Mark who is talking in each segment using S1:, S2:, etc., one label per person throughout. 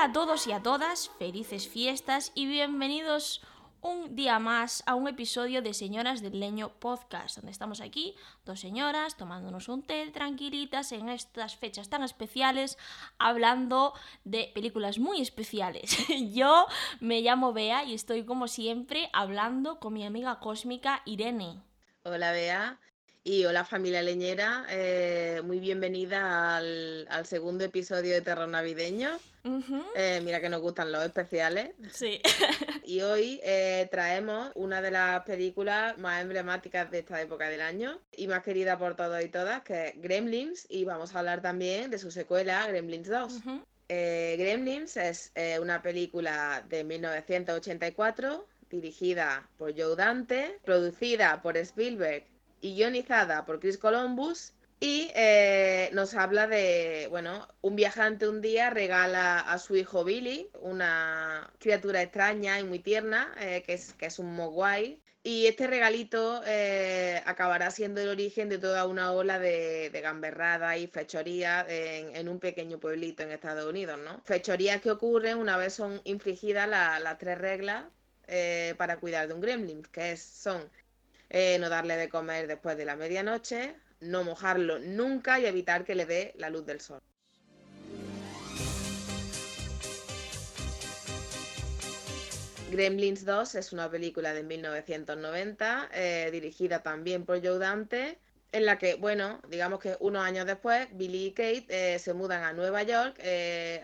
S1: Hola a todos y a todas, felices fiestas y bienvenidos un día más a un episodio de Señoras del Leño Podcast, donde estamos aquí, dos señoras, tomándonos un té tranquilitas en estas fechas tan especiales, hablando de películas muy especiales. Yo me llamo Bea y estoy como siempre hablando con mi amiga cósmica Irene.
S2: Hola Bea. Y hola familia leñera, eh, muy bienvenida al, al, segundo episodio de Terror Navideño. eh, mira que nos gustan los especiales.
S1: Sí.
S2: y hoy eh, traemos una de las películas más emblemáticas de esta época del año y más querida por todos y todas, que es Gremlins, y vamos a hablar también de su secuela, Gremlins 2. Eh, Gremlins es una película de 1984 dirigida por Joe Dante, producida por Spielberg y guionizada por Chris Columbus. Y eh, nos habla de, bueno, un viajante un día regala a su hijo Billy una criatura extraña y muy tierna, eh, que, es, que es un mogwai. Y este regalito eh, acabará siendo el origen de toda una ola de, de gamberrada y fechorías en, un pequeño pueblito en Estados Unidos, ¿no? Fechorías que ocurren una vez son infligidas las la tres reglas eh, para cuidar de un gremlin, que es, son eh, no darle de comer después de la medianoche, no mojarlo nunca y evitar que le dé la luz del sol. Gremlins 2 es una película de 1990, eh, dirigida también por Joe Dante, en la que, bueno, digamos que unos años después, Billy y Kate eh, se mudan a Nueva York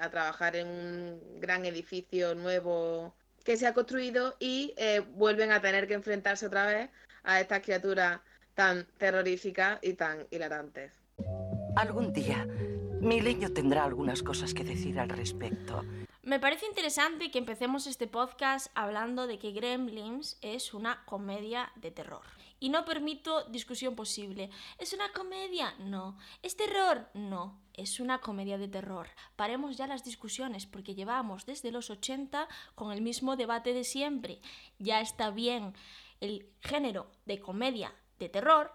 S2: a trabajar en un gran edificio nuevo que se ha construido y vuelven a tener que enfrentarse otra vez a estas criaturas tan terroríficas y tan hilarantes.
S3: Algún día, mi leño tendrá algunas cosas que decir al respecto.
S1: Me parece interesante que empecemos este podcast hablando de que Gremlins es una comedia de terror. Y no permito discusión posible. ¿Es una comedia? No. ¿Es terror? No. Es una comedia de terror. Paremos ya las discusiones porque llevamos desde los 80 con el mismo debate de siempre. Ya está bien. El género de comedia de terror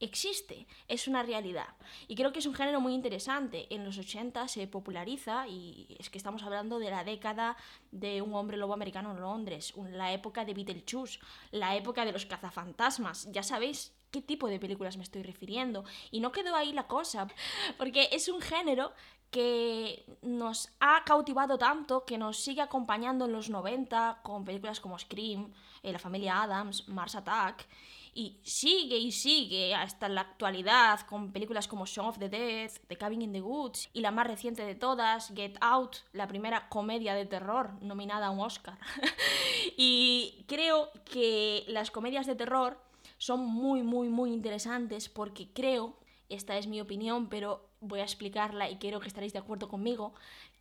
S1: existe, es una realidad. Y creo que es un género muy interesante. En los 80 se populariza y es que estamos hablando de la década de un hombre lobo americano en Londres, la época de Beetlejuice, la época de los cazafantasmas. Ya sabéis qué tipo de películas me estoy refiriendo. Y no quedó ahí la cosa, porque es un género que nos ha cautivado tanto, que nos sigue acompañando en los 90 con películas como Scream, eh, La familia Adams, Mars Attack y sigue y sigue hasta la actualidad con películas como Shaun of the Dead, The Cabin in the Woods y la más reciente de todas, Get Out, la primera comedia de terror nominada a un Oscar. y creo que las comedias de terror son muy, muy, muy interesantes porque creo, esta es mi opinión, pero voy a explicarla y quiero que estaréis de acuerdo conmigo,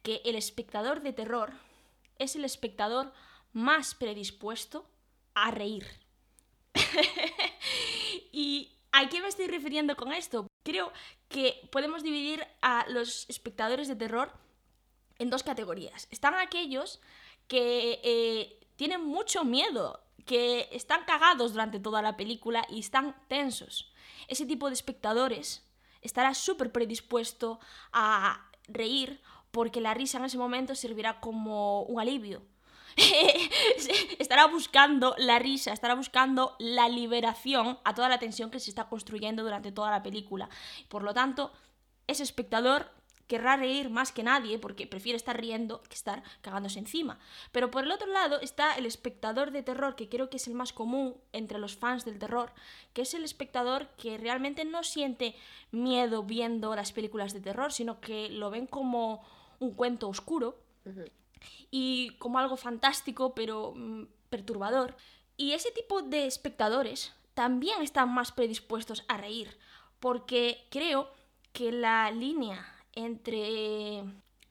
S1: que el espectador de terror es el espectador más predispuesto a reír. ¿Y a qué me estoy refiriendo con esto? Creo que podemos dividir a los espectadores de terror en dos categorías. Están aquellos que eh, tienen mucho miedo, que están cagados durante toda la película y están tensos. Ese tipo de espectadores estará súper predispuesto a reír porque la risa en ese momento servirá como un alivio estará buscando la risa, estará buscando la liberación a toda la tensión que se está construyendo durante toda la película. Por lo tanto, ese espectador querrá reír más que nadie porque prefiere estar riendo que estar cagándose encima. Pero por el otro lado está el espectador de terror, que creo que es el más común entre los fans del terror, que es el espectador que realmente no siente miedo viendo las películas de terror, sino que lo ven como un cuento oscuro. Uh -huh y como algo fantástico pero mmm, perturbador. Y ese tipo de espectadores también están más predispuestos a reír, porque creo que la línea entre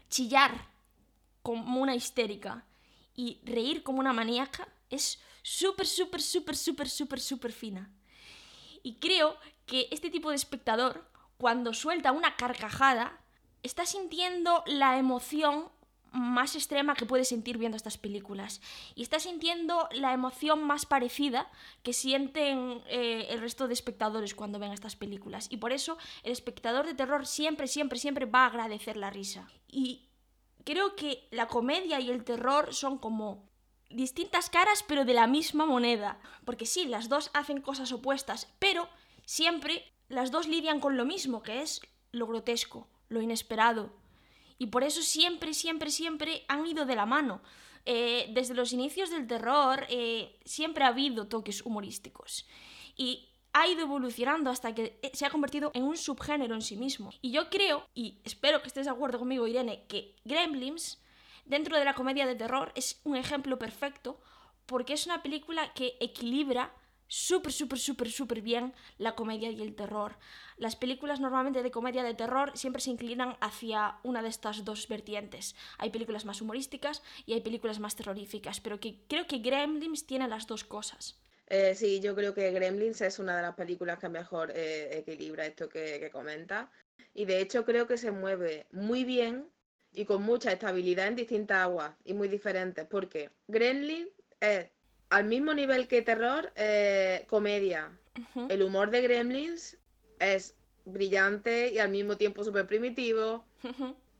S1: chillar como una histérica y reír como una maníaca es súper, súper, súper, súper, súper, súper fina. Y creo que este tipo de espectador, cuando suelta una carcajada, está sintiendo la emoción más extrema que puedes sentir viendo estas películas. Y estás sintiendo la emoción más parecida que sienten eh, el resto de espectadores cuando ven estas películas. Y por eso el espectador de terror siempre, siempre, siempre va a agradecer la risa. Y creo que la comedia y el terror son como distintas caras pero de la misma moneda. Porque sí, las dos hacen cosas opuestas, pero siempre las dos lidian con lo mismo, que es lo grotesco, lo inesperado. Y por eso siempre, siempre, siempre han ido de la mano. Eh, desde los inicios del terror eh, siempre ha habido toques humorísticos. Y ha ido evolucionando hasta que se ha convertido en un subgénero en sí mismo. Y yo creo, y espero que estés de acuerdo conmigo, Irene, que Gremlins, dentro de la comedia de terror, es un ejemplo perfecto porque es una película que equilibra súper, súper, súper, súper bien la comedia y el terror. Las películas normalmente de comedia de terror siempre se inclinan hacia una de estas dos vertientes. Hay películas más humorísticas y hay películas más terroríficas, pero que creo que Gremlins tiene las dos cosas.
S2: Eh, sí, yo creo que Gremlins es una de las películas que mejor eh, equilibra esto que, que comenta. Y de hecho creo que se mueve muy bien y con mucha estabilidad en distintas aguas y muy diferentes. Porque Gremlins es al mismo nivel que terror, eh, comedia. El humor de Gremlins es brillante y al mismo tiempo súper primitivo.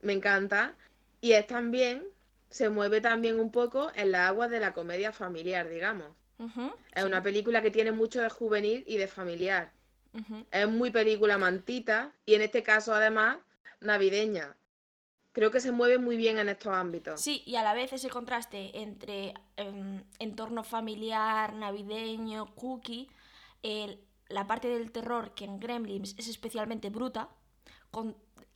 S2: Me encanta. Y es también, se mueve también un poco en la agua de la comedia familiar, digamos. Es una película que tiene mucho de juvenil y de familiar. Es muy película mantita y en este caso además navideña creo que se mueve muy bien en estos ámbitos.
S1: Sí, y a la vez ese contraste entre em, entorno familiar, navideño, cookie, la parte del terror que en Gremlins es especialmente bruta,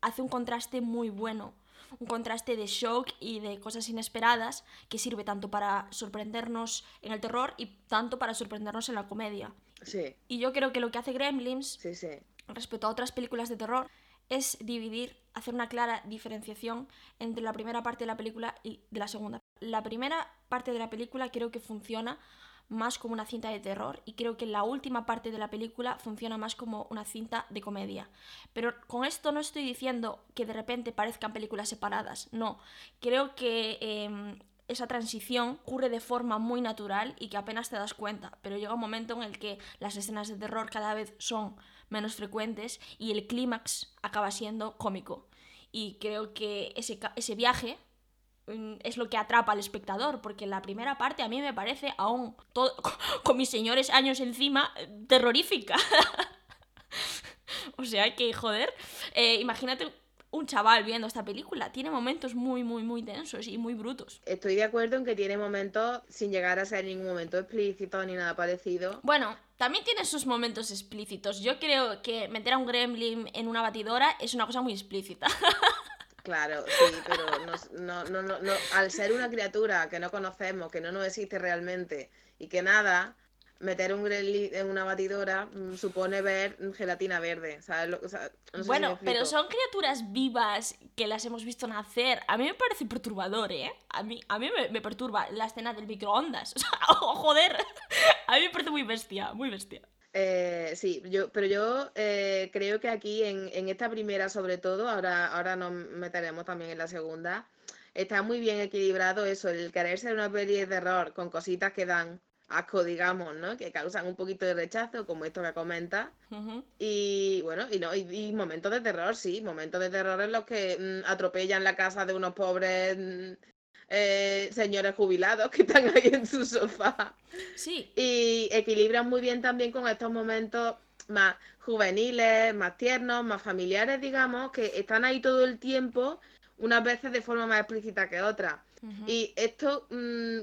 S1: hace un contraste muy bueno. Un contraste de shock y de cosas inesperadas que sirve tanto para sorprendernos en el terror y tanto para sorprendernos en la comedia.
S2: Sí.
S1: Y yo creo que lo que hace Gremlins,
S2: sí, sí.
S1: respecto a otras películas de terror, es dividir, hacer una clara diferenciación entre la primera parte de la película y de la segunda. La primera parte de la película creo que funciona más como una cinta de terror y creo que la última parte de la película funciona más como una cinta de comedia. Pero con esto no estoy diciendo que de repente parezcan películas separadas, no. Creo que em, esa transición ocurre de forma muy natural y que apenas te das cuenta, pero llega un momento en el que las escenas de terror cada vez son menos frecuentes y el clímax acaba siendo cómico. Y creo que ese, ese viaje mm, es lo que atrapa al espectador, porque la primera parte a mí me parece aún, todo, con mis señores años encima, terrorífica. o sea que, joder, eh, imagínate un chaval viendo esta película. Tiene momentos muy, muy, muy tensos y muy brutos.
S2: Estoy de acuerdo en que tiene momentos sin llegar a ser ningún momento explícito ni nada parecido.
S1: Bueno, también tiene sus momentos explícitos. Yo creo que meter a un gremlin en una batidora es una cosa muy explícita.
S2: Claro, sí, pero no, no, no, no, al ser una criatura que no conocemos, que no nos existe realmente y que nada, meter un gremlin en una batidora mm, supone ver gelatina verde. ¿sabes?
S1: bueno, pero son criaturas vivas que las hemos visto nacer. A mí me parece perturbador, ¿eh? A mí, a mí me, perturba la escena del microondas. O sea, oh, joder. A mí me parece muy bestia, muy bestia.
S2: Eh, sí, yo, pero yo eh, creo que aquí en, en, esta primera sobre todo, ahora, ahora nos meteremos también en la segunda, está muy bien equilibrado eso, el querer ser una peli de terror con cositas que dan asco, digamos, ¿no? Que causan un poquito de rechazo, como esto que comenta. Y bueno, y, no, y, momentos de terror, sí, momentos de terror en los que mm, atropellan la casa de unos pobres mm, eh, señores jubilados que están ahí en su sofá.
S1: Sí.
S2: Y equilibran muy bien también con estos momentos más juveniles, más tiernos, más familiares, digamos, que están ahí todo el tiempo, unas veces de forma más explícita que otras. Y esto mm,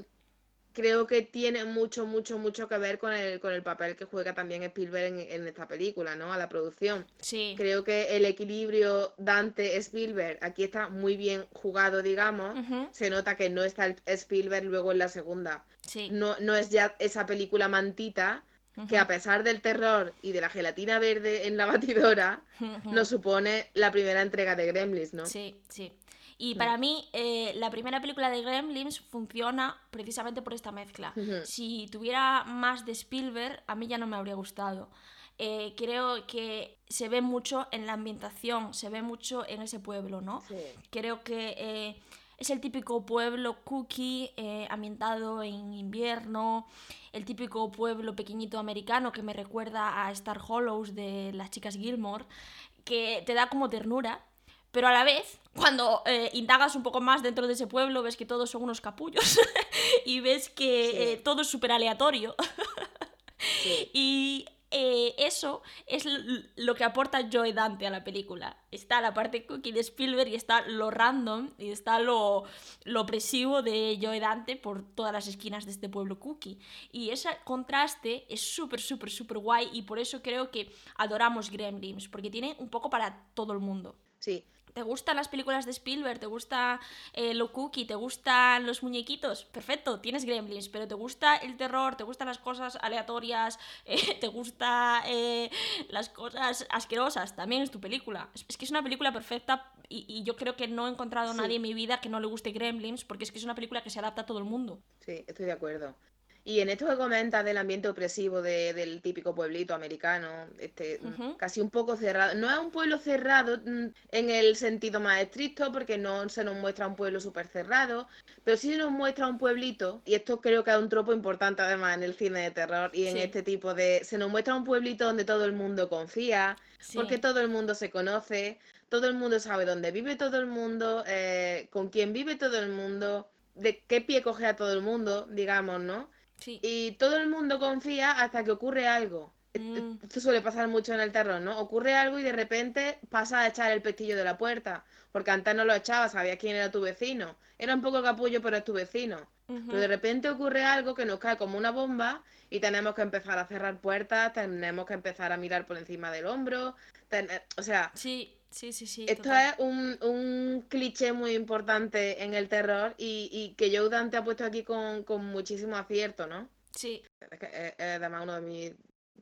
S2: creo que tiene mucho, mucho, mucho que ver con el, con el papel que juega también Spielberg en, esta película, ¿no? A la producción.
S1: Sí.
S2: Creo que el equilibrio Dante-Spielberg aquí está muy bien jugado, digamos. Se nota que no está el Spielberg luego en la segunda.
S1: Sí.
S2: No, no es ya esa película mantita que a pesar del terror y de la gelatina verde en la batidora, nos supone la primera entrega de Gremlins, ¿no?
S1: Sí, sí. Y para mí, eh, la primera película de Gremlins funciona precisamente por esta mezcla. Si tuviera más de Spielberg, a mí ya no me habría gustado. Eh, creo que se ve mucho en la ambientación, se ve mucho en ese pueblo, ¿no? Creo que eh, es el típico pueblo cookie ambientado en invierno, el típico pueblo pequeñito americano que me recuerda a Star Hollows de las chicas Gilmore, que te da como ternura pero a la vez, cuando eh, indagas un poco más dentro de ese pueblo, ves que todos son unos capullos y ves que
S2: Sí.
S1: eh, todo es súper aleatorio.
S2: Sí.
S1: Y eh, eso es lo que aporta Joe Dante a la película. Está la parte cookie de Spielberg y está lo random y está lo, lo opresivo de Joe Dante por todas las esquinas de este pueblo cookie. Y ese contraste es súper, súper, súper guay y por eso creo que adoramos Gremlins, porque tiene un poco para todo el mundo.
S2: Sí,
S1: ¿Te gustan las películas de Spielberg? ¿Te gusta eh, lo cookie? ¿Te gustan los muñequitos? Perfecto, tienes Gremlins, pero ¿te gusta el terror? ¿Te gustan las cosas aleatorias? Eh, ¿Te gusta eh, las cosas asquerosas? También es tu película. Es, es que es una película perfecta y, y yo creo que no he encontrado a
S2: Sí.
S1: nadie en mi vida que no le guste Gremlins porque es que es una película que se adapta a todo el mundo.
S2: sí, estoy de acuerdo. Y en esto que comentas del ambiente opresivo de- del típico pueblito americano, este, casi un poco cerrado. No es un pueblo cerrado mm, en el sentido más estricto, porque no se nos muestra un pueblo súper cerrado, pero sí se nos muestra un pueblito, y esto creo que es un tropo importante además en el cine de terror y en
S1: Sí.
S2: este tipo de... Se nos muestra un pueblito donde todo el mundo confía,
S1: Sí.
S2: porque todo el mundo se conoce, todo el mundo sabe dónde vive todo el mundo, eh, con quién vive todo el mundo, de qué pie coge a todo el mundo, digamos, ¿no?
S1: Sí.
S2: Y todo el mundo confía hasta que ocurre algo.
S1: Mm.
S2: Esto suele pasar mucho en el terror, ¿no? Ocurre algo y de repente pasa a echar el pestillo de la puerta, porque antes no lo echaba, sabías quién era tu vecino. Era un poco capullo, pero es tu vecino. Pero de repente ocurre algo que nos cae como una bomba y tenemos que empezar a cerrar puertas, tenemos que empezar a mirar por encima del hombro. ten- O sea,
S1: Sí, sí, sí, sí.
S2: esto
S1: total.
S2: es un, un cliché muy importante en el terror y, y que Joe Dante ha puesto aquí con, con muchísimo acierto, ¿no?
S1: Sí,
S2: Es que es, es además uno de mis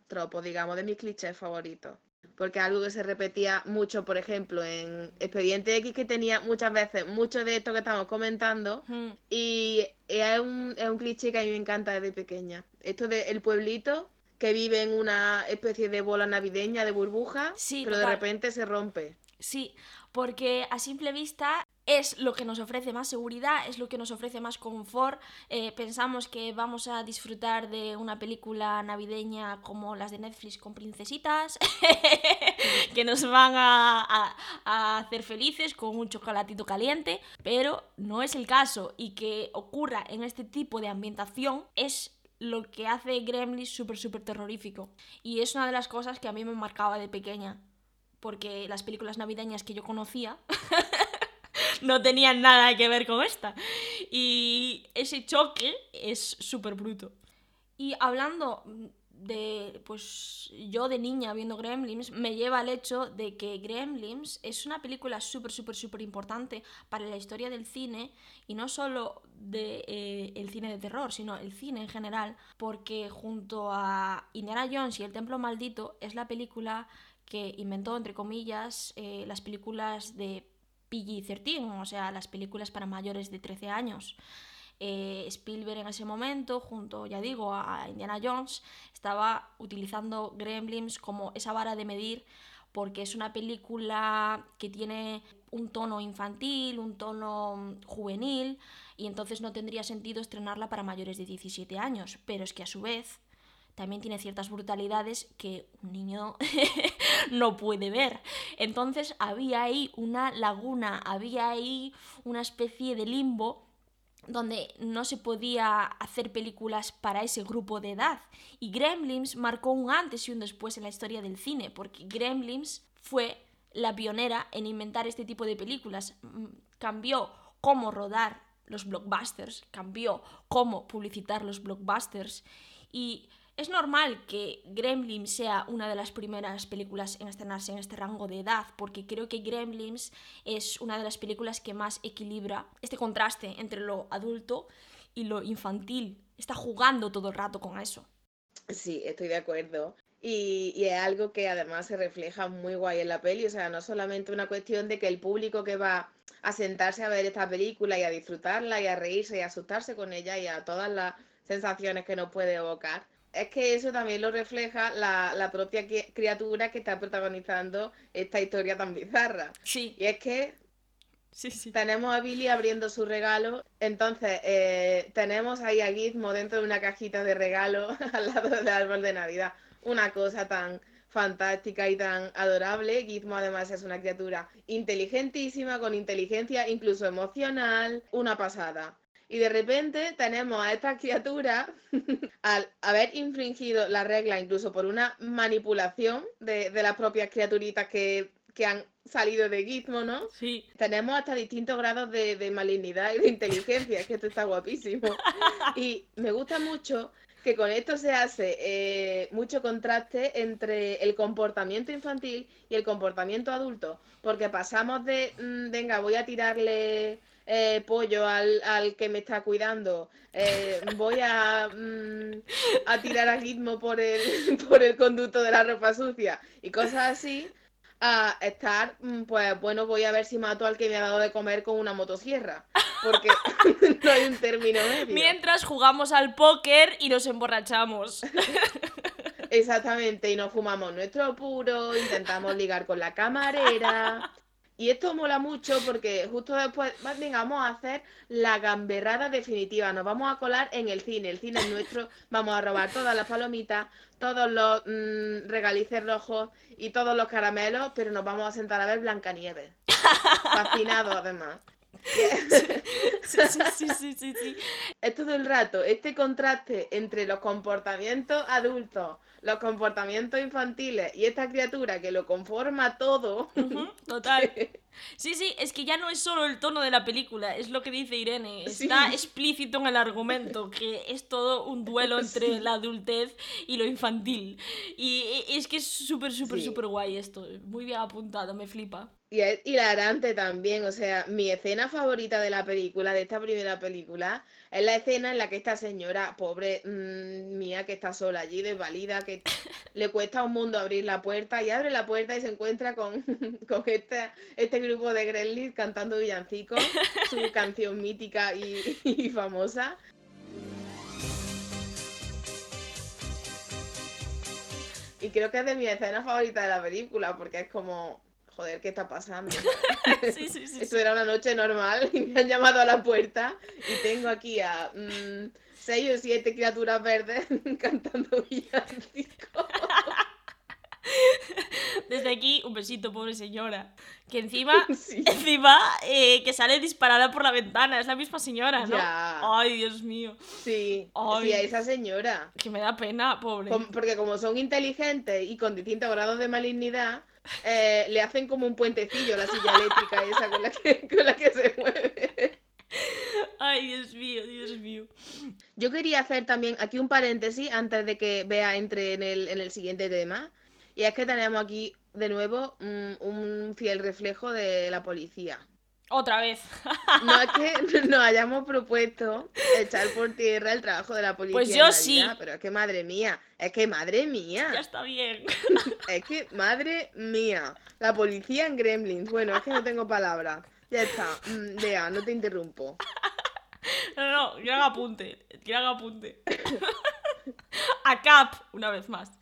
S2: tropos, digamos, de mis clichés favoritos. Porque es algo que se repetía mucho, por ejemplo, en Expediente X, que tenía muchas veces mucho de esto que estamos comentando.
S1: Mm.
S2: Y es un, es un cliché que a mí me encanta desde pequeña. Esto de el pueblito que vive en una especie de bola navideña de burbuja,
S1: Sí,
S2: pero de repente se rompe.
S1: Sí, porque a simple vista es lo que nos ofrece más seguridad, es lo que nos ofrece más confort. Eh, pensamos que vamos a disfrutar de una película navideña como las de Netflix con princesitas, que nos van a, a- a hacer felices con un chocolatito caliente, pero no es el caso y que ocurra en este tipo de ambientación es lo que hace Gremlins súper, súper terrorífico. Y es una de las cosas que a mí me marcaba de pequeña porque las películas navideñas que yo conocía no tenían nada que ver con esta. Y ese choque es súper bruto. Y hablando de, pues yo de niña viendo Gremlins, me lleva al hecho de que Gremlins es una película súper, súper, súper importante para la historia del cine y no solo de, eh, el cine de terror, sino el cine en general, porque junto a Indiana Jones y El Templo Maldito es la película que inventó, entre comillas, eh, las películas de PG-13, o sea, las películas para mayores de 13 años. Eh, Spielberg en ese momento, junto, ya digo, a Indiana Jones, estaba utilizando Gremlins como esa vara de medir porque es una película que tiene un tono infantil, un tono mm, juvenil, y entonces no tendría sentido estrenarla para mayores de 17 años, pero es que a su vez también tiene ciertas brutalidades que un niño no puede ver. Entonces había ahí una laguna, había ahí una especie de limbo donde no se podía hacer películas para ese grupo de edad. Y Gremlins marcó un antes y un después en la historia del cine, porque Gremlins fue la pionera en inventar este tipo de películas. Mm, Cambió cómo rodar los blockbusters, cambió cómo publicitar los blockbusters y es normal que Gremlins sea una de las primeras películas en estrenarse en este rango de edad, porque creo que Gremlins es una de las películas que más equilibra este contraste entre lo adulto y lo infantil. Está jugando todo el rato con eso.
S2: Sí, estoy de acuerdo. Y, es algo que además se refleja muy guay en la peli, o sea, no solamente una cuestión de que el público que va a sentarse a ver esta película y a disfrutarla y a reírse y a asustarse con ella y a todas las sensaciones que nos puede evocar, es que eso también lo refleja la, la propia criatura que está protagonizando esta historia tan bizarra.
S1: Sí,
S2: Y es que
S1: sí, sí.
S2: tenemos a Billy abriendo su regalo. Entonces, eh, tenemos ahí a Gizmo dentro de una cajita de regalo al lado del árbol de Navidad. Una cosa tan fantástica y tan adorable. Gizmo además es una criatura inteligentísima, con inteligencia incluso emocional, una pasada. Y de repente tenemos a esta criatura, al haber infringido la regla incluso por una manipulación de, las propias criaturitas que, han salido de Gizmo, ¿no?
S1: Sí.
S2: Tenemos hasta distintos grados de, de malignidad y de inteligencia, es que esto está guapísimo. Y me gusta mucho que con esto se hace eh, mucho contraste entre el comportamiento infantil y el comportamiento adulto, porque pasamos de, mm, venga, voy a tirarle eh, pollo al, que me está cuidando, eh, voy a, mm, a tirar a ritmo por el, por el conducto de la ropa sucia y cosas así, a estar, mm, pues bueno, voy a ver si mato al que me ha dado de comer con una motosierra. Porque no hay un término medio.
S1: Mientras jugamos al póker y nos emborrachamos.
S2: Exactamente, y nos fumamos nuestro puro, intentamos ligar con la camarera, y esto mola mucho porque justo después, vamos a hacer la gamberrada definitiva. Nos vamos a colar en el cine. El cine es nuestro. Vamos a robar todas las palomitas, todos los mmm, regalices rojos y todos los caramelos, pero nos vamos a sentar a ver Blancanieves. Fascinados, además.
S1: Sí, sí, sí, sí, sí.
S2: Es todo el rato este contraste entre los comportamientos adultos los comportamientos infantiles y esta criatura que lo conforma todo.
S1: total. Sí, sí, es que ya no es solo el tono de la película, es lo que dice Irene. Está explícito en el argumento, que es todo un duelo entre la adultez y lo infantil. Y es que es súper, súper, súper guay esto. Muy bien apuntado, me flipa.
S2: Y es hilarante también, o sea, mi escena favorita de la película, de esta primera película, es la escena en la que esta señora, pobre mm, mía, que está sola allí, desvalida, que le cuesta un mundo abrir la puerta y abre la puerta y se encuentra con, con este, este grupo de Gremlins cantando villancicos, su canción mítica y, famosa. Y creo que es de mi escena favorita de la película, porque es como, joder, ¿qué está pasando?
S1: sí, sí, sí,
S2: Esto era una noche normal y me han llamado a la puerta y tengo aquí a mm, seis o siete criaturas verdes cantando villancicos.
S1: Desde aquí, un besito, pobre señora. Que encima, encima, eh, que sale disparada por la ventana. Es la misma señora, ¿no? Ay, Dios mío.
S2: Sí, sí, a esa señora.
S1: Que me da pena, pobre.
S2: porque como son inteligentes y con distintos grados de malignidad, eh, le hacen como un puentecillo a la silla eléctrica esa con la que, con la que se mueve.
S1: Ay, Dios mío, Dios mío.
S2: Yo quería hacer también aquí un paréntesis antes de que Bea entre en el, en el siguiente tema. Y es que tenemos aquí de nuevo un fiel reflejo de la policía.
S1: Otra vez.
S2: No es que nos hayamos propuesto echar por tierra el trabajo de la policía.
S1: Pues yo sí.
S2: pero es que madre mía, es que madre mía.
S1: Ya está bien.
S2: Es que madre mía. La policía en Gremlins. Bueno, es que no tengo palabras. Ya está. Mm, no te interrumpo.
S1: No, no, yo hago apunte. Que haga apunte. A Cap, una vez más.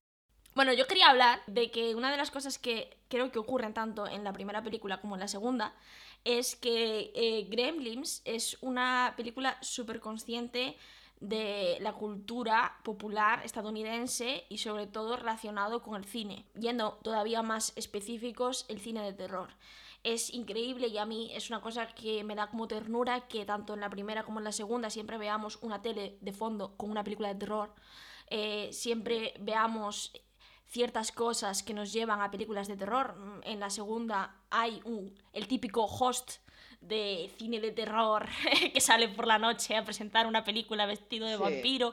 S1: Bueno, yo quería hablar de que una de las cosas que creo que ocurren tanto en la primera película como en la segunda es que eh, Gremlins es una película súper consciente de la cultura popular estadounidense y sobre todo relacionado con el cine, yendo todavía más específicos el cine de terror. Es increíble y a mí es una cosa que me da como ternura que tanto en la primera como en la segunda siempre veamos una tele de fondo con una película de terror, eh, siempre veamos ciertas cosas que nos llevan a películas de terror. En la segunda hay un, el típico host de cine de terror que sale por la noche a presentar una película vestido de vampiro.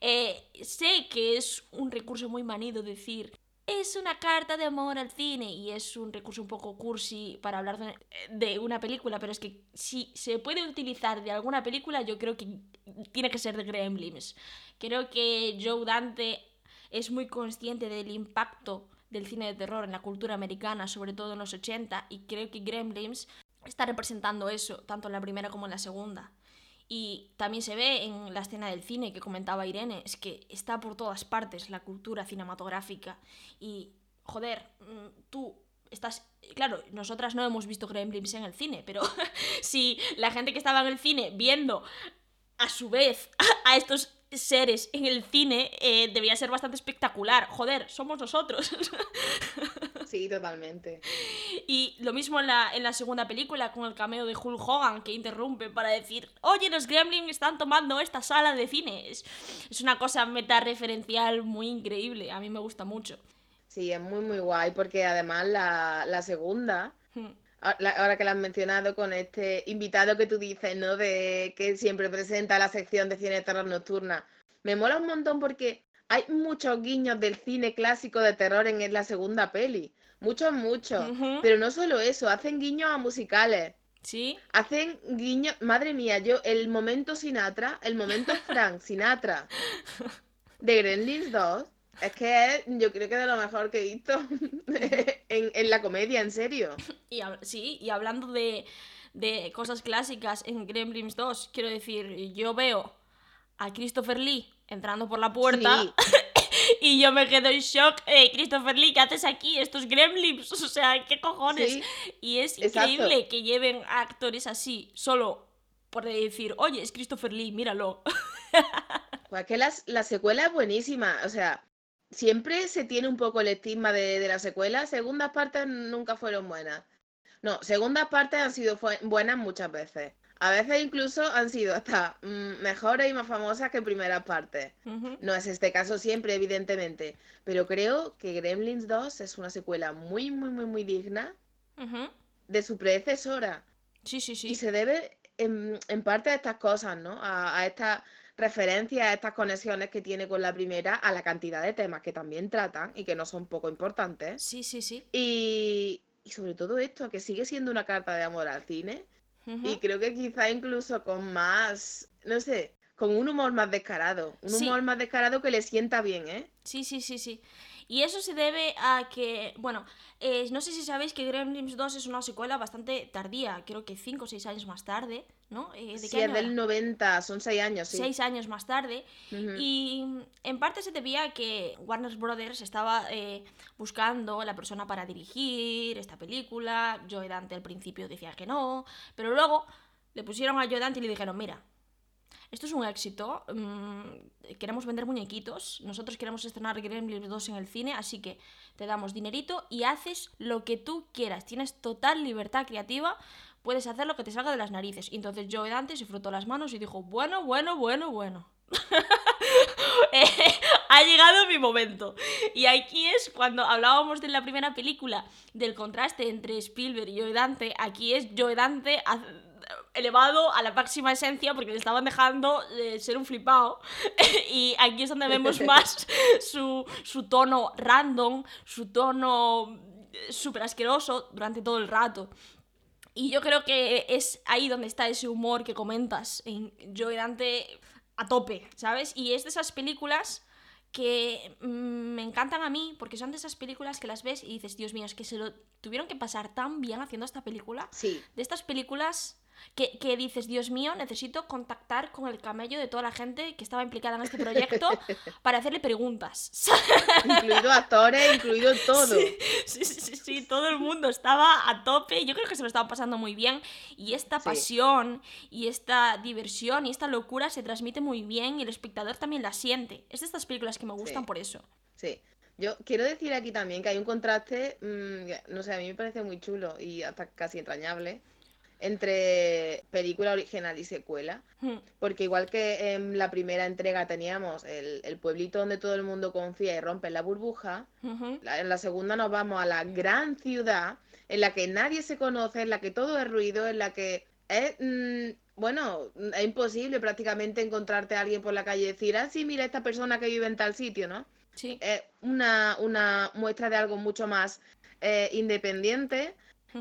S1: Eh, sé que es un recurso muy manido decir es una carta de amor al cine y es un recurso un poco cursi para hablar de, una película, pero es que si se puede utilizar de alguna película, yo creo que tiene que ser de Gremlins. Creo que Joe Dante es muy consciente del impacto del cine de terror en la cultura americana, sobre todo en los 80, y creo que Gremlins está representando eso, tanto en la primera como en la segunda. Y también se ve en la escena del cine que comentaba Irene, es que está por todas partes la cultura cinematográfica. Y, joder, mm, tú estás... Claro, nosotras no hemos visto Gremlins en el cine, pero si la gente que estaba en el cine viendo a su vez a estos seres en el cine eh, debía ser bastante espectacular. Joder, somos nosotros.
S2: Sí, totalmente.
S1: Y lo mismo en la, en la segunda película con el cameo de Hulk Hogan que interrumpe para decir, oye, los Gremlins están tomando esta sala de cine. Es, una cosa meta-referencial muy increíble, a mí me gusta mucho.
S2: Sí, es muy, muy guay porque además la, la segunda,
S1: Hmm.
S2: ahora que la has mencionado con este invitado que tú dices, ¿no? De que siempre presenta la sección de cine de terror nocturna, me mola un montón porque hay muchos guiños del cine clásico de terror en la segunda peli. Muchos, muchos. Pero no solo eso, hacen guiños a musicales.
S1: ¿Sí?
S2: Hacen guiños, madre mía, yo, el momento Sinatra, el momento Frank Sinatra de Gremlins 2, es que es, yo creo que de lo mejor que he visto en, en la comedia, en serio.
S1: Y, sí, y hablando de, de cosas clásicas en Gremlins 2, quiero decir, yo veo a Christopher Lee entrando por la puerta
S2: Sí,
S1: y yo me quedo en shock. Eh, Christopher Lee, ¿qué haces aquí? Estos Gremlins, o sea, ¿qué cojones?
S2: sí,
S1: Y es
S2: Exacto.
S1: increíble que lleven a actores así, solo por decir, oye, es Christopher Lee, míralo.
S2: Pues es que las- la, secuela es buenísima, o sea, siempre se tiene un poco el estigma de, de la secuela, segundas partes nunca fueron buenas. No, segundas partes han sido buenas muchas veces. A veces incluso han sido hasta mm, mejores y más famosas que primeras partes. No es este caso siempre, evidentemente, pero creo que Gremlins 2 es una secuela muy, muy, muy, muy digna de su predecesora.
S1: Sí, sí,
S2: Y
S1: sí.
S2: se debe en, en parte a estas cosas, ¿no? A, a estas referencias, a estas conexiones que tiene con la primera, a la cantidad de temas que también tratan y que no son poco importantes.
S1: Sí, sí, sí.
S2: Y, y sobre todo esto, que sigue siendo una carta de amor al cine. Y creo que quizá incluso con más, no sé, con un humor más descarado. Un
S1: Sí.
S2: humor más descarado que le sienta bien, ¿eh?
S1: Sí, sí, sí, sí. Y eso se debe a que, bueno, eh, no sé si sabéis que Gremlins 2 es una secuela bastante tardía, creo que 5 o 6 años más tarde, ¿no? Eh, ¿De
S2: Sí,
S1: qué
S2: es del
S1: era?
S2: 90, son 6 años, sí.
S1: 6 años más tarde. Y mm, en parte se debía a que Warner Brothers estaba eh, buscando la persona para dirigir esta película. Joe Dante al principio decía que no, pero luego le pusieron a Joe Dante y le dijeron, mira, esto es un éxito, mm, queremos vender muñequitos, nosotros queremos estrenar Gremlins 2 en el cine, así que te damos dinerito y haces lo que tú quieras, tienes total libertad creativa, puedes hacer lo que te salga de las narices. Y entonces Joe Dante se frotó las manos y dijo, bueno, bueno, bueno, bueno. Eh, ha llegado mi momento. Y aquí es cuando hablábamos de la primera película del contraste entre Spielberg y Joe Dante. Aquí es Joe Dante elevado a la máxima esencia porque le estaban dejando eh, ser un flipado. y aquí es donde vemos más su, su tono random, su tono súper asqueroso durante todo el rato. Y yo creo que es ahí donde está ese humor que comentas en Joe Dante a tope, ¿sabes? Y es de esas películas que mm, me encantan a mí porque son de esas películas que las ves y dices, Dios mío, es que se lo tuvieron que pasar tan bien haciendo esta película.
S2: Sí,
S1: De estas películas que, que dices, Dios mío, necesito contactar con el camello de toda la gente que estaba implicada en este proyecto para hacerle preguntas.
S2: incluido actores, incluido todo.
S1: Sí, sí, sí, sí, todo el mundo estaba a tope. Yo creo que se lo estaba pasando muy bien. Y esta
S2: Sí.
S1: pasión, y esta diversión, y esta locura se transmite muy bien y el espectador también la siente. Es de estas películas que me gustan
S2: Sí.
S1: por eso.
S2: Sí. Yo quiero decir aquí también que hay un contraste, mm, no sé, a mí me parece muy chulo y hasta casi entrañable entre película original y secuela.
S1: Hmm,
S2: Porque igual que en la primera entrega teníamos el, el pueblito donde todo el mundo confía y rompe la burbuja, la- en la segunda nos vamos a la gran ciudad en la que nadie se conoce, en la que todo es ruido, en la que es, mm, bueno, es imposible prácticamente encontrarte a alguien por la calle y decir, ah, sí, mira esta persona que vive en tal sitio, ¿no?
S1: Sí.
S2: Es una, una muestra de algo mucho más eh, independiente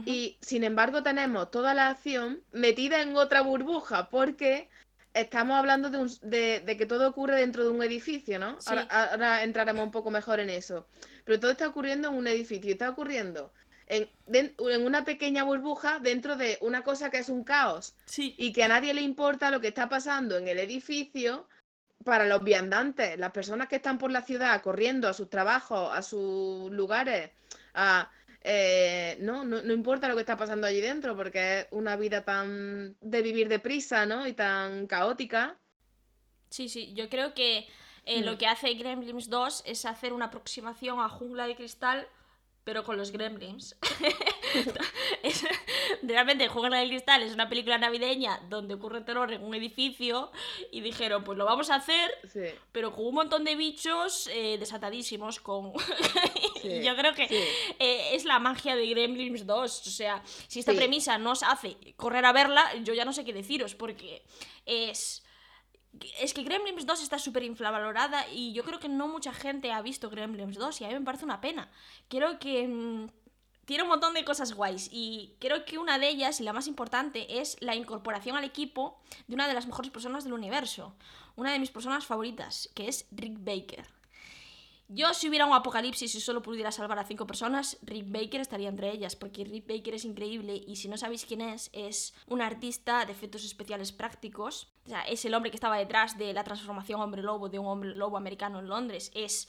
S2: y sin embargo tenemos toda la acción metida en otra burbuja porque estamos hablando de, un- de- de que todo ocurre dentro de un edificio, ¿no?
S1: Sí.
S2: Ahora, ahora entraremos un poco mejor en eso. Pero todo está ocurriendo en un edificio, está ocurriendo en, una pequeña burbuja dentro de una cosa que es un caos
S1: Sí.
S2: y que a nadie le importa lo que está pasando en el edificio para los viandantes, las personas que están por la ciudad corriendo a sus trabajos, a sus lugares, a, eh, no, no, no importa lo que está pasando allí dentro, porque es una vida tan de vivir deprisa, ¿no? Y tan caótica,
S1: Sí, sí, yo creo que eh, lo
S2: Mm.
S1: que hace Gremlins 2 es hacer una aproximación a Jungla de Cristal, pero con los Gremlins. Es- realmente Jungla de Cristal es una película navideña donde ocurre terror en un edificio y dijeron, pues lo vamos a hacer,
S2: Sí.
S1: pero con un montón de bichos eh, desatadísimos. Con...
S2: Sí,
S1: yo creo que
S2: sí.
S1: eh, es la magia de Gremlins 2. O sea, si esta premisa no os hace correr a verla, yo ya no sé qué deciros, porque es... Es que Gremlins 2 está súper infravalorada y yo creo que no mucha gente ha visto Gremlins 2 y a mí me parece una pena. Creo que mm, tiene un montón de cosas guays y creo que una de ellas, y la más importante, es la incorporación al equipo de una de las mejores personas del universo. Una de mis personas favoritas, que es Rick Baker. Yo, si hubiera un apocalipsis y solo pudiera salvar a cinco personas, Rick Baker estaría entre ellas, porque Rick Baker es increíble y si no sabéis quién es, es un artista de efectos especiales prácticos. O sea, es el hombre que estaba detrás de la transformación hombre lobo de un hombre lobo americano en Londres. Es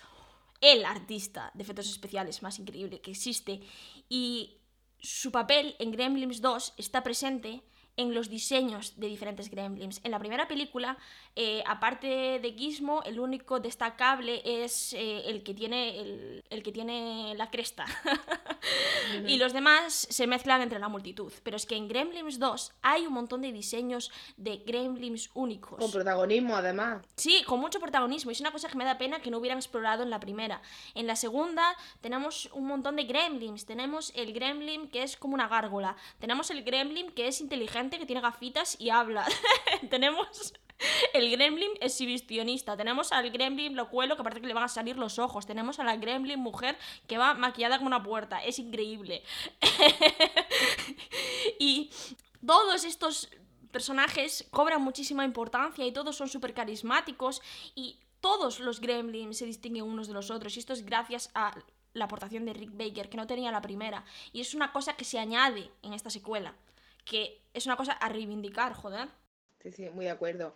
S1: el artista de efectos especiales más increíble que existe. Y su papel en Gremlins 2 está presente en los diseños de diferentes gremlins. En la primera película, eh, aparte de Gizmo, el único destacable es eh, el, que tiene el, el que tiene la cresta. y los demás se mezclan entre la multitud. Pero es que en Gremlins 2 hay un montón de diseños de gremlins únicos.
S2: Con protagonismo, además.
S1: Sí, con mucho protagonismo. y Es una cosa que me da pena que no hubieran explorado en la primera. En la segunda tenemos un montón de gremlins. Tenemos el gremlin que es como una gárgola. Tenemos el gremlin que es inteligente, que tiene gafitas y habla. tenemos el gremlin exhibicionista. Tenemos al gremlin locuelo que parece que le van a salir los ojos. Tenemos a la gremlin mujer que va maquillada como una puerta. Es increíble. y todos estos personajes cobran muchísima importancia y todos son súper carismáticos y todos los gremlins se distinguen unos de los otros y esto es gracias a la aportación de Rick Baker que no tenía la primera y es una cosa que se añade en esta secuela que es una cosa a reivindicar, joder.
S2: Sí, sí, muy de acuerdo.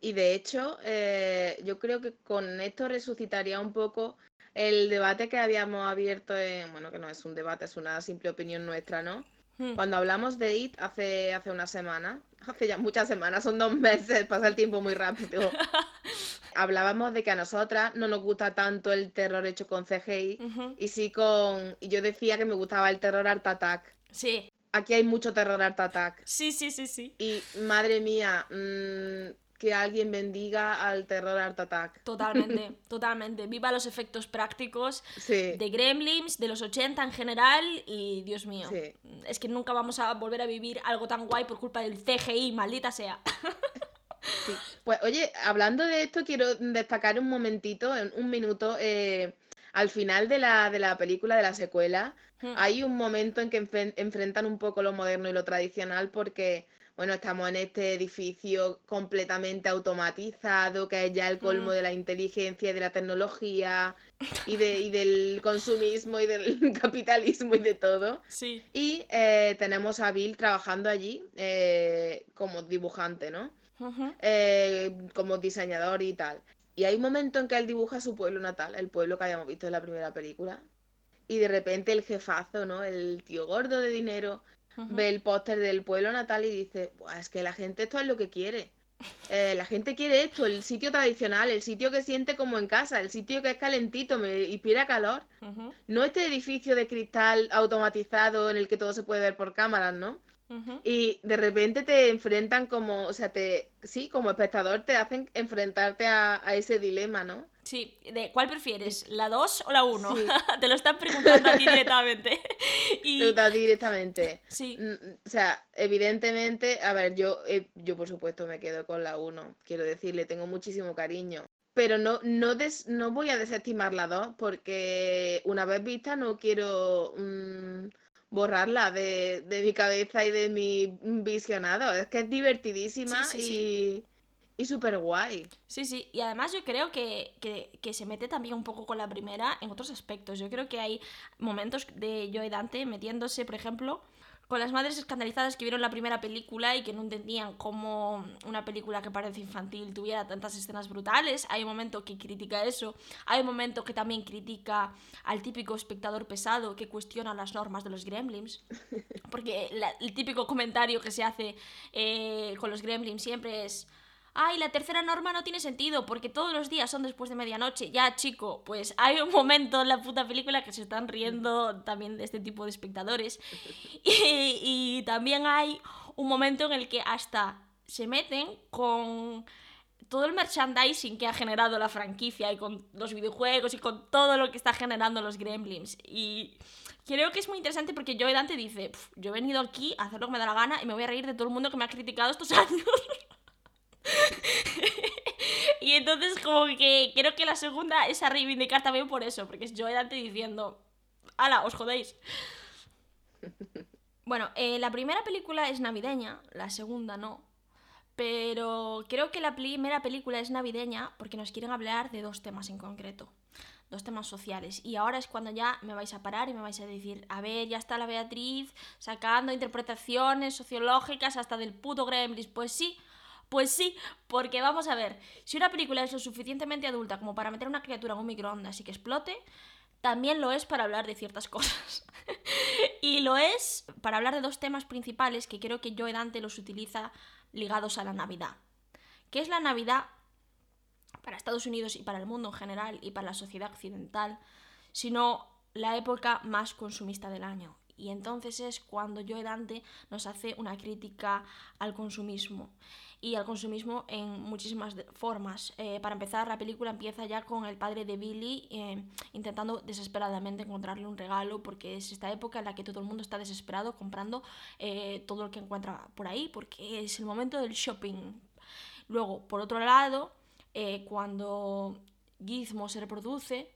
S2: Y de hecho, eh, yo creo que con esto resucitaría un poco el debate que habíamos abierto en, bueno, que no es un debate, es una simple opinión nuestra, ¿no?
S1: Hmm.
S2: Cuando hablamos de IT hace, hace una semana, hace ya muchas semanas, son dos meses, pasa el tiempo muy rápido. Hablábamos de que a nosotras no nos gusta tanto el terror hecho con CGI y sí con... Y yo decía que me gustaba el terror Art Attack.
S1: Sí,
S2: Aquí hay mucho terror Art Attack.
S1: sí, sí, sí, sí.
S2: Y madre mía, mm, que alguien bendiga al terror Art Attack.
S1: Totalmente, totalmente. Viva los efectos prácticos
S2: Sí,
S1: de Gremlins, de los 80 en general y Dios mío.
S2: Sí.
S1: Es que nunca vamos a volver a vivir algo tan guay por culpa del CGI, maldita sea.
S2: sí. Pues oye, hablando de esto, quiero destacar un momentito, en un minuto, eh, al final de la, de la película, de la secuela,
S1: Hmm.
S2: hay un momento en que enfren- enfrentan un poco lo moderno y lo tradicional porque, bueno, estamos en este edificio completamente automatizado, que es ya el colmo
S1: Mm.
S2: de la inteligencia y de la tecnología y, de, y del consumismo y del capitalismo y de todo.
S1: Sí.
S2: Y eh, tenemos a Bill trabajando allí eh, como dibujante, ¿no? Eh, como diseñador y tal. Y hay un momento en que él dibuja su pueblo natal, el pueblo que habíamos visto en la primera película. Y de repente el jefazo, ¿no? El tío gordo de dinero ve el póster del pueblo natal y dice, "Buah, es que la gente esto es lo que quiere. Eh, la gente quiere esto, el sitio tradicional, el sitio que siente como en casa, el sitio que es calentito, me inspira calor. No este edificio de cristal automatizado en el que todo se puede ver por cámaras, ¿no? Y de repente te enfrentan como, o sea, te, sí, como espectador te hacen enfrentarte a, a ese dilema, ¿no?
S1: Sí, ¿de cuál prefieres? ¿La 2 o la 1?
S2: Sí.
S1: Te lo están preguntando a ti directamente. y
S2: directamente.
S1: sí,
S2: Mm, O sea, evidentemente, a ver, yo, eh, yo por supuesto me quedo con la 1, quiero decirle, tengo muchísimo cariño. Pero no, no, des- no voy a desestimar la 2 porque una vez vista no quiero mm, borrarla de, de mi cabeza y de mi visionado. Es que es divertidísima
S1: Sí, sí,
S2: y, y súper guay.
S1: sí, sí. Y además yo creo que, que, que se mete también un poco con la primera en otros aspectos. Yo creo que hay momentos de Joe Dante metiéndose, por ejemplo, con las madres escandalizadas que vieron la primera película y que no entendían cómo una película que parece infantil tuviera tantas escenas brutales. Hay un momento que critica eso. Hay un momento que también critica al típico espectador pesado que cuestiona las normas de los gremlins. Porque la- el típico comentario que se hace eh, con los gremlins siempre es... ay, la tercera norma no tiene sentido porque todos los días son después de medianoche. Ya, chico, pues hay un momento en la puta película que se están riendo también de este tipo de espectadores. Y, y también hay un momento en el que hasta se meten con todo el merchandising que ha generado la franquicia y con los videojuegos y con todo lo que está generando los Gremlins. Y creo que es muy interesante porque Joe Dante dice, "Pf, yo he venido aquí a hacer lo que me da la gana y me voy a reír de todo el mundo que me ha criticado estos años. y entonces como que creo que la segunda es a reivindicar también por eso, porque es Joe Dante diciendo, ala, os jodéis. Bueno, eh, la primera película es navideña, la segunda no. Pero creo que la primera película es navideña porque nos quieren hablar de dos temas en concreto. Dos temas sociales. Y ahora es cuando ya me vais a parar y me vais a decir, a ver, ya está la Beatriz sacando interpretaciones sociológicas hasta del puto Gremlins. Pues sí, pues sí, porque vamos a ver, si una película es lo suficientemente adulta como para meter una criatura en un microondas y que explote, también lo es para hablar de ciertas cosas. y lo es para hablar de dos temas principales que creo que Joe Dante los utiliza ligados a la Navidad. ¿Qué es la Navidad para Estados Unidos y para el mundo en general y para la sociedad occidental? Sino la época más consumista del año. Y entonces es cuando Joe Dante nos hace una crítica al consumismo y al consumismo en muchísimas formas. Eh, para empezar, la película empieza ya con el padre de Billy eh, intentando desesperadamente encontrarle un regalo porque es esta época en la que todo el mundo está desesperado comprando eh, todo lo que encuentra por ahí porque es el momento del shopping. Luego, por otro lado, eh, cuando Gizmo se reproduce,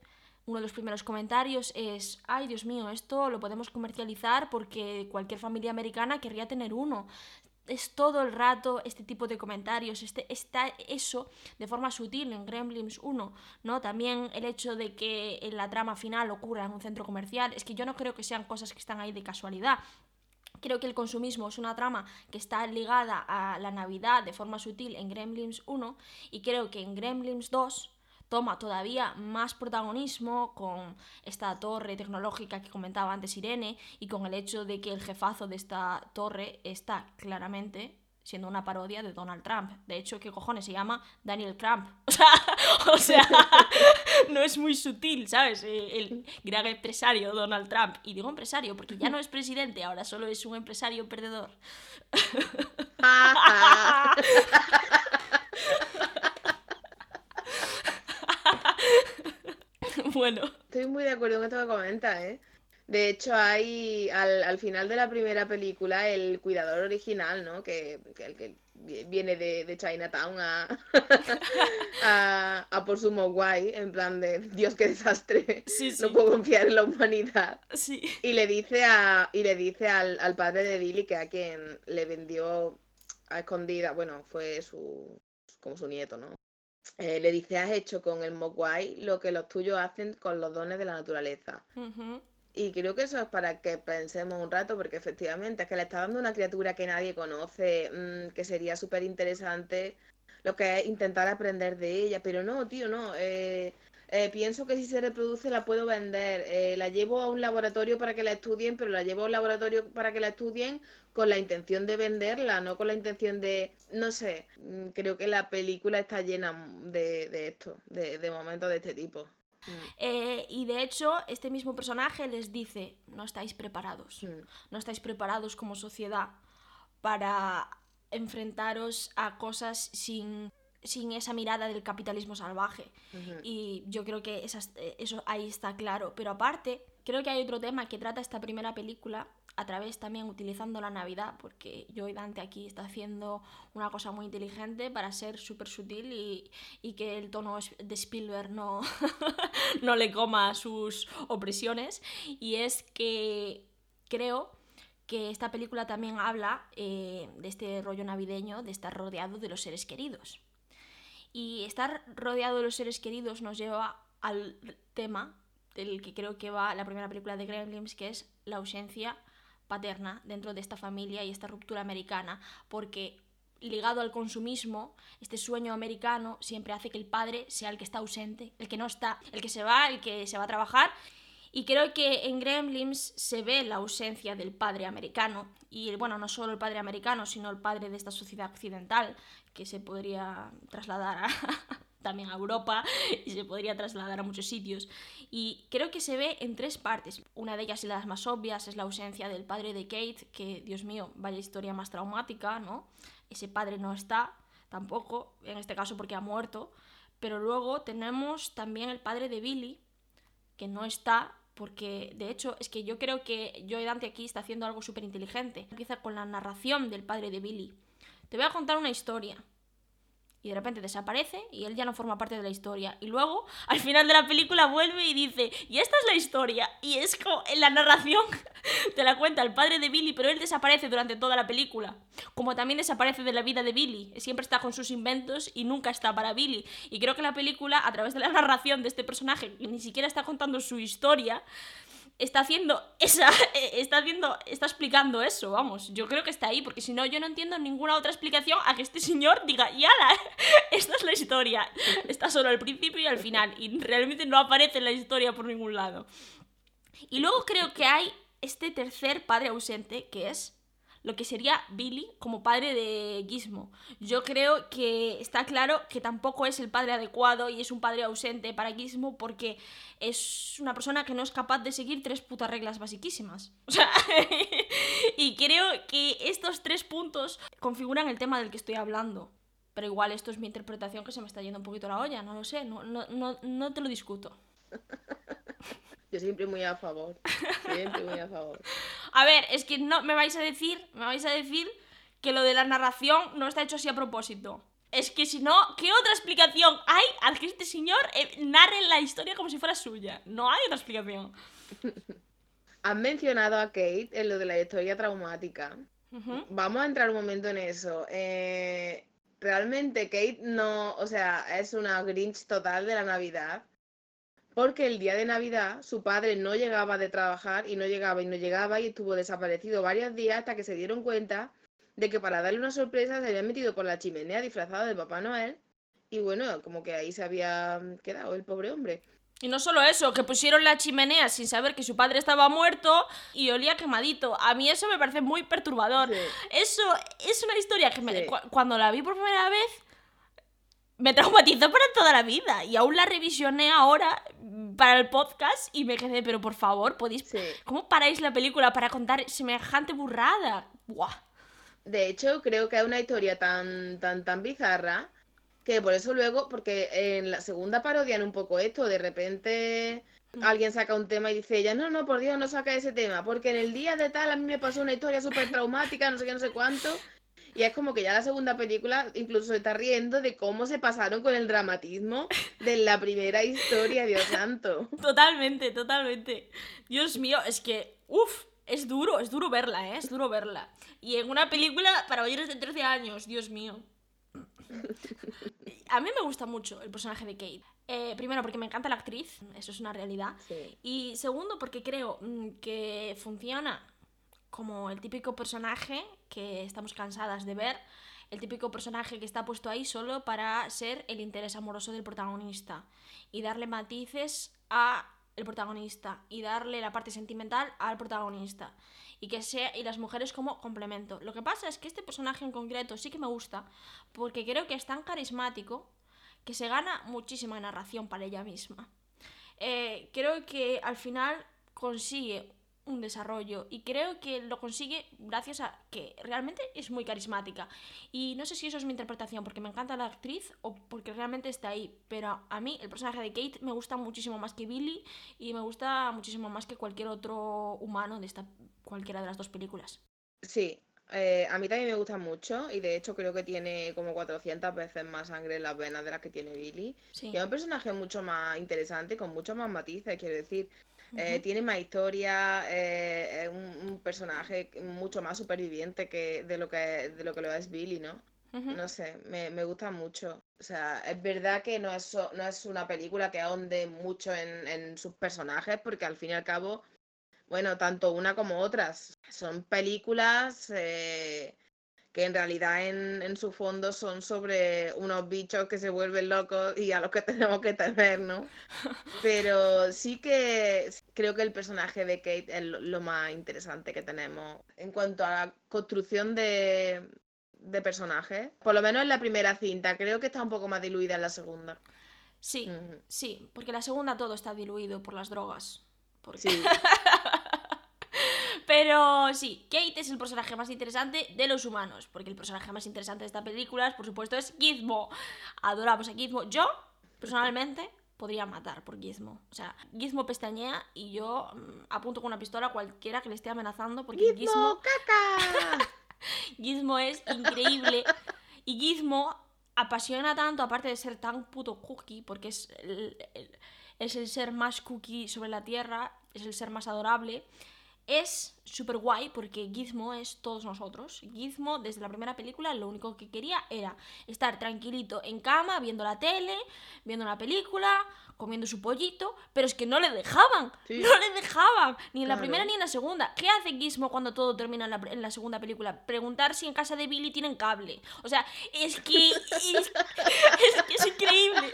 S1: uno de los primeros comentarios es, ay Dios mío, esto lo podemos comercializar porque cualquier familia americana querría tener uno. Es todo el rato este tipo de comentarios, este, está eso de forma sutil en Gremlins 1, ¿no? También el hecho de que en la trama final ocurra en un centro comercial, es que yo no creo que sean cosas que están ahí de casualidad. Creo que el consumismo es una trama que está ligada a la Navidad de forma sutil en Gremlins 1 y creo que en Gremlins 2 toma todavía más protagonismo con esta torre tecnológica que comentaba antes Irene y con el hecho de que el jefazo de esta torre está claramente siendo una parodia de Donald Trump. De hecho, ¿qué cojones se llama Daniel Trump? O sea, no es muy sutil, ¿sabes? Eh, El gran empresario Donald Trump. Y digo empresario porque ya no es presidente, ahora solo es un empresario perdedor. bueno.
S2: Estoy muy de acuerdo con esto que comentas, ¿eh? De hecho, hay al, al final de la primera película el cuidador original, ¿no? Que, que el que vi- viene de, de Chinatown a, a, a por su Mogwai, en plan de Dios, qué desastre.
S1: Sí, sí.
S2: No puedo confiar en la humanidad.
S1: Sí.
S2: Y le dice a, y le dice al, al padre de Billy que a quien le vendió a escondida, bueno, fue su como su nieto, ¿no? Eh, le dice, has hecho con el Mogwai lo que los tuyos hacen con los dones de la naturaleza. Y creo que eso es para que pensemos un rato, porque efectivamente es que le está dando una criatura que nadie conoce, mm, que sería súper interesante lo que es intentar aprender de ella, pero no, tío, no. eh, eh, pienso que si se reproduce la puedo vender, eh, la llevo a un laboratorio para que la estudien, pero la llevo a un laboratorio para que la estudien con la intención de venderla, no con la intención de, no sé, mm, creo que la película está llena de, de esto, de, de momentos de este tipo. Mm,
S1: Eh, y de hecho, este mismo personaje les dice, no estáis preparados.
S2: mm.
S1: no estáis preparados como sociedad para enfrentaros a cosas sin, sin esa mirada del capitalismo salvaje. Y yo creo que esas- eh, eso ahí está claro. Pero aparte, creo que hay otro tema que trata esta primera película a través también utilizando la Navidad, porque yo y Dante aquí está haciendo una cosa muy inteligente para ser súper sutil y, y que el tono de Spielberg no, no le coma sus opresiones. Y es que creo que esta película también habla eh, de este rollo navideño, de estar rodeado de los seres queridos. Y estar rodeado de los seres queridos nos lleva al tema del que creo que va la primera película de Gremlins, que es la ausencia paterna dentro de esta familia y esta ruptura americana, porque ligado al consumismo, este sueño americano siempre hace que el padre sea el que está ausente, el que no está, el que se va, el que se va a trabajar Y creo que en Gremlins se ve la ausencia del padre americano. Y bueno, no solo el padre americano, sino el padre de esta sociedad occidental, que se podría trasladar a, también a Europa y se podría trasladar a muchos sitios. Y creo que se ve en tres partes. Una de ellas y las más obvias es la ausencia del padre de Kate, que, Dios mío, vaya historia más traumática, ¿no? Ese padre no está tampoco, en este caso porque ha muerto. Pero luego tenemos también el padre de Billy, que no está porque de hecho es que yo creo que Joe Dante aquí está haciendo algo súper inteligente. Empieza con la narración del padre de Billy. Te voy a contar una historia y de repente desaparece y él ya no forma parte de la historia. Y luego, al final de la película, vuelve y dice, y esta es la historia. Y es como en la narración te la cuenta el padre de Billy, pero él desaparece durante toda la película. Como también desaparece de la vida de Billy. Siempre está con sus inventos y nunca está para Billy. Y creo que la película, a través de la narración de este personaje, ni siquiera está contando su historia, está haciendo esa está haciendo está explicando eso vamos. Yo creo que está ahí porque si no yo no entiendo ninguna otra explicación a que este señor diga y esta es la historia está solo al principio y al final y realmente no aparece en la historia por ningún lado. Y luego creo que hay este tercer padre ausente que es lo que sería Billy como padre de Gizmo. Yo creo que está claro que tampoco es el padre adecuado y es un padre ausente para Gizmo porque es una persona que no es capaz de seguir tres putas reglas basiquísimas. O sea, y creo que estos tres puntos configuran el tema del que estoy hablando. Pero igual esto es mi interpretación que se me está yendo un poquito la olla, no lo sé, no, no, no, no te lo discuto.
S2: Yo siempre muy a favor. Siempre muy a favor.
S1: a ver, es que no me vais a decir, me vais a decir que lo de la narración no está hecho así a propósito. Es que si no, ¿qué otra explicación hay al que este señor eh, narre la historia como si fuera suya? No hay otra explicación.
S2: Han mencionado a Kate en lo de la historia traumática. Vamos a entrar un momento en eso. Eh, realmente Kate no, o sea, es una Grinch total de la Navidad porque el día de Navidad su padre no llegaba de trabajar y no llegaba y no llegaba y estuvo desaparecido varios días hasta que se dieron cuenta de que para darle una sorpresa se había metido por la chimenea disfrazado de Papá Noel y bueno, como que ahí se había quedado el pobre hombre.
S1: Y no solo eso, que pusieron la chimenea sin saber que su padre estaba muerto y olía quemadito. A mí eso me parece muy perturbador. Eso es una historia que me, cuando la vi por primera vez me traumatizó para toda la vida. Y aún la revisioné ahora para el podcast y me quedé, pero por favor, podéis. ¿Cómo paráis la película para contar semejante burrada? Buah.
S2: De hecho, creo que es una historia tan, tan, tan bizarra que por eso luego, porque en la segunda parodian un poco esto, de repente mm. alguien saca un tema y dice ella, no, no, por Dios, no saca ese tema, porque en el día de tal a mí me pasó una historia súper traumática, no sé qué, no sé cuánto, y es como que ya la segunda película incluso se está riendo de cómo se pasaron con el dramatismo de la primera historia, Dios santo.
S1: Totalmente, totalmente. Dios mío, es que, uff, es duro, es duro verla, ¿eh? Es duro verla. Y en una película para mayores de 13 años, Dios mío. A mí me gusta mucho el personaje de Kate. Eh, primero porque me encanta la actriz, eso es una realidad. Y segundo porque creo mm, que funciona como el típico personaje que estamos cansadas de ver, el típico personaje que está puesto ahí solo para ser el interés amoroso del protagonista y darle matices a el protagonista y darle la parte sentimental al protagonista y que sea y las mujeres como complemento. Lo que pasa es que este personaje en concreto sí que me gusta porque creo que es tan carismático que se gana muchísima narración para ella misma. Eh, creo que al final consigue un desarrollo y creo que lo consigue gracias a que realmente es muy carismática y no sé si eso es mi interpretación porque me encanta la actriz o porque realmente está ahí pero a mí el personaje de Kate me gusta muchísimo más que Billy y me gusta muchísimo más que cualquier otro humano de esta cualquiera de las dos películas
S2: sí eh, a mí también me gusta mucho y de hecho creo que tiene como 400 veces más sangre en las venas de las que tiene Billy. Y es un personaje mucho más interesante, con muchos más matices, quiero decir. Eh, tiene más historia, eh, es un, personaje mucho más superviviente que de lo que, de lo, que lo es Billy, ¿no? No sé, me, gusta mucho. O sea, es verdad que no es, no es una película que ahonde mucho en, sus personajes, porque al fin y al cabo, bueno, tanto una como otras son películas eh, que en realidad en, en su fondo son sobre unos bichos que se vuelven locos y a los que tenemos que temer, ¿no? Pero sí que creo que el personaje de Kate es lo, más interesante que tenemos en cuanto a la construcción de, de personajes. Por lo menos en la primera cinta, creo que está un poco más diluida en la segunda.
S1: Sí, sí, porque la segunda todo está diluido por las drogas. Porque-
S2: Sí,
S1: Pero sí, Kate es el personaje más interesante de los humanos, porque el personaje más interesante de esta película, por supuesto, es Gizmo. Adoramos a Gizmo. Yo, personalmente, podría matar por Gizmo. O sea, Gizmo pestañea y yo mm, apunto con una pistola a cualquiera que le esté amenazando, porque
S2: ¡Gizmo, caca!
S1: Gizmo es increíble. Y Gizmo apasiona tanto, aparte de ser tan puto cookie, porque es el, el- es el ser más cookie sobre la Tierra, es el ser más adorable. Es súper guay porque Gizmo es todos nosotros. Gizmo, desde la primera película, lo único que quería era estar tranquilito en cama, viendo la tele, viendo una película, comiendo su pollito, pero es que no le dejaban.
S2: Sí.
S1: No le dejaban. Ni en la primera ni en la segunda. ¿Qué hace Gizmo cuando todo termina en la, en la segunda película? Preguntar si en casa de Billy tienen cable. O sea, es que. Es, es que es increíble.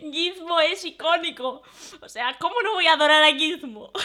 S1: Gizmo es icónico. O sea, ¿cómo no voy a adorar a Gizmo?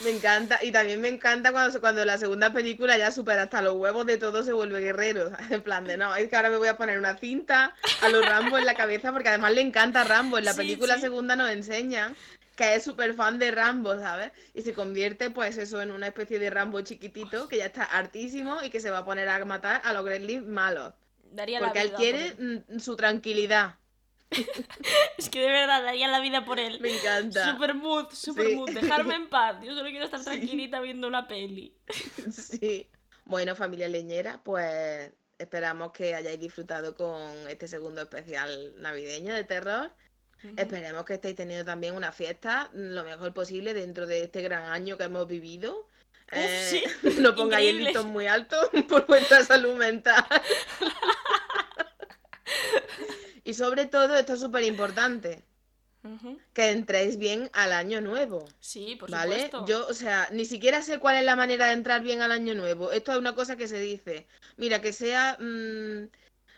S2: Me encanta, y también me encanta cuando, cuando la segunda película ya supera hasta los huevos de todo, se vuelve guerrero. En plan de, no, es que ahora me voy a poner una cinta a los Rambo en la cabeza, porque además le encanta Rambo. En la
S1: Sí,
S2: película
S1: sí.
S2: segunda nos enseñan que es súper fan de Rambo, ¿sabes? Y se convierte, pues eso, en una especie de Rambo chiquitito, que ya está hartísimo y que se va a poner a matar a los Gremlins malos.
S1: Daría
S2: Porque
S1: la
S2: él quiere
S1: por
S2: mm, su tranquilidad.
S1: Es que de verdad daría la vida por él.
S2: Me encanta.
S1: Super mood, super
S2: Sí.
S1: mood. Dejarme en paz. Yo solo quiero estar
S2: Sí.
S1: tranquilita viendo una peli.
S2: Sí. Bueno, familia leñera, pues esperamos que hayáis disfrutado con este segundo especial navideño de terror. Esperemos que estéis teniendo también una fiesta lo mejor posible dentro de este gran año que hemos vivido. Eh,
S1: sí,
S2: no pongáis el listón muy alto por vuestra salud mental. y sobre todo, esto es súper importante, que entréis bien al año nuevo.
S1: Sí, por
S2: ¿Vale?
S1: supuesto.
S2: Yo, o sea, ni siquiera sé cuál es la manera de entrar bien al año nuevo. Esto es una cosa que se dice. Mira, que sea, mm,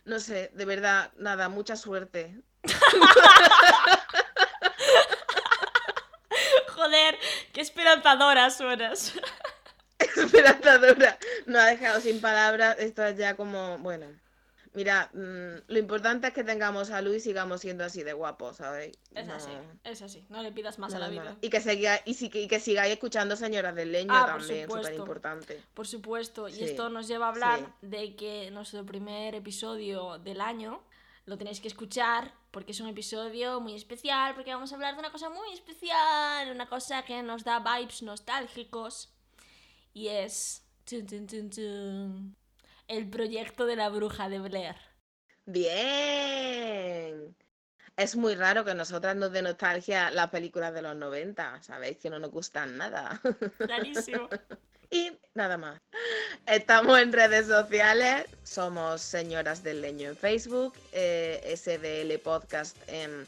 S2: no sé, de verdad, nada, mucha suerte.
S1: Joder, qué esperanzadora suenas.
S2: Esperanzadora. No ha dejado sin palabras. Esto es ya como, bueno. Mira, mm, lo importante es que tengamos salud y sigamos siendo así de guapos, ¿sabes?
S1: Es así, es así. No le pidas más a la vida.
S2: más. Y que, siga- y, que- y que sigáis escuchando Señoras del Leño
S1: Ah, por
S2: también, súper
S1: supuesto.
S2: importante.
S1: Por supuesto. Y
S2: Sí,
S1: esto nos lleva a hablar
S2: sí.
S1: de que nuestro primer episodio del año lo tenéis que escuchar porque es un episodio muy especial, porque vamos a hablar de una cosa muy especial, una cosa que nos da vibes nostálgicos. Y es... tun, tun, tun, tun, el proyecto de la bruja de Blair.
S2: Bien. Es muy raro que nosotras nos dé nostalgia las películas de los 90, ¿sabéis? Que no nos gustan nada.
S1: Clarísimo.
S2: Y nada más. Estamos en redes sociales, somos Señoras del Leño en Facebook, eh, SDL Podcast en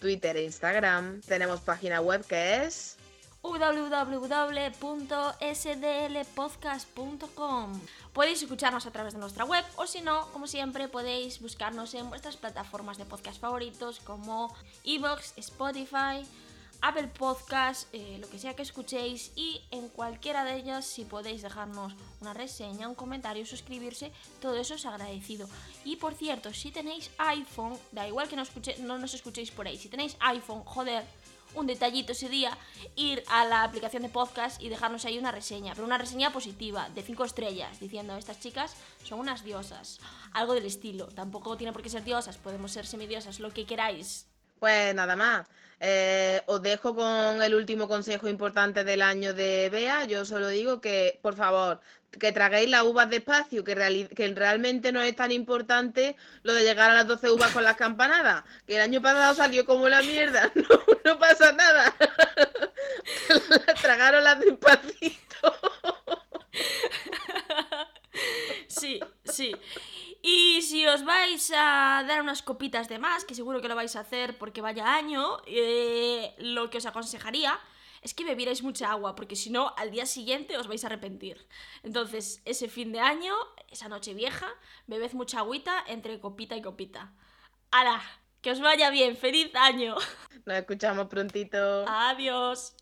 S2: Twitter e Instagram. Tenemos página web que es...
S1: www.sdlpodcast.com Podéis escucharnos a través de nuestra web o si no, como siempre, podéis buscarnos en vuestras plataformas de podcast favoritos como Evox, Spotify, Apple Podcast, eh, lo que sea que escuchéis y en cualquiera de ellas si podéis dejarnos una reseña, un comentario, suscribirse, todo eso es agradecido. Y por cierto, si tenéis iPhone, da igual que no, no nos escuchéis por ahí, si tenéis iPhone, joder, un detallito sería ir a la aplicación de podcast y dejarnos ahí una reseña, pero una reseña positiva, de 5 estrellas, diciendo estas chicas son unas diosas. Algo del estilo, tampoco tiene por qué ser diosas, podemos ser semidiosas, lo que queráis.
S2: Pues nada más. Eh, os dejo con el último consejo importante del año de Bea. Yo solo digo que, por favor, que traguéis las uvas despacio, que, que realmente no es tan importante lo de llegar a las 12 uvas con las campanadas. Que el año pasado salió como la mierda. No, no pasa nada. Tragaron las despacito.
S1: Sí, sí. Y si os vais a dar unas copitas de más, que seguro que lo vais a hacer porque vaya año, eh, lo que os aconsejaría es que bebierais mucha agua, porque si no, al día siguiente os vais a arrepentir. Entonces, ese fin de año, esa noche vieja, bebed mucha agüita entre copita y copita. ¡Hala! Que os vaya bien, feliz año.
S2: Nos escuchamos prontito.
S1: Adiós.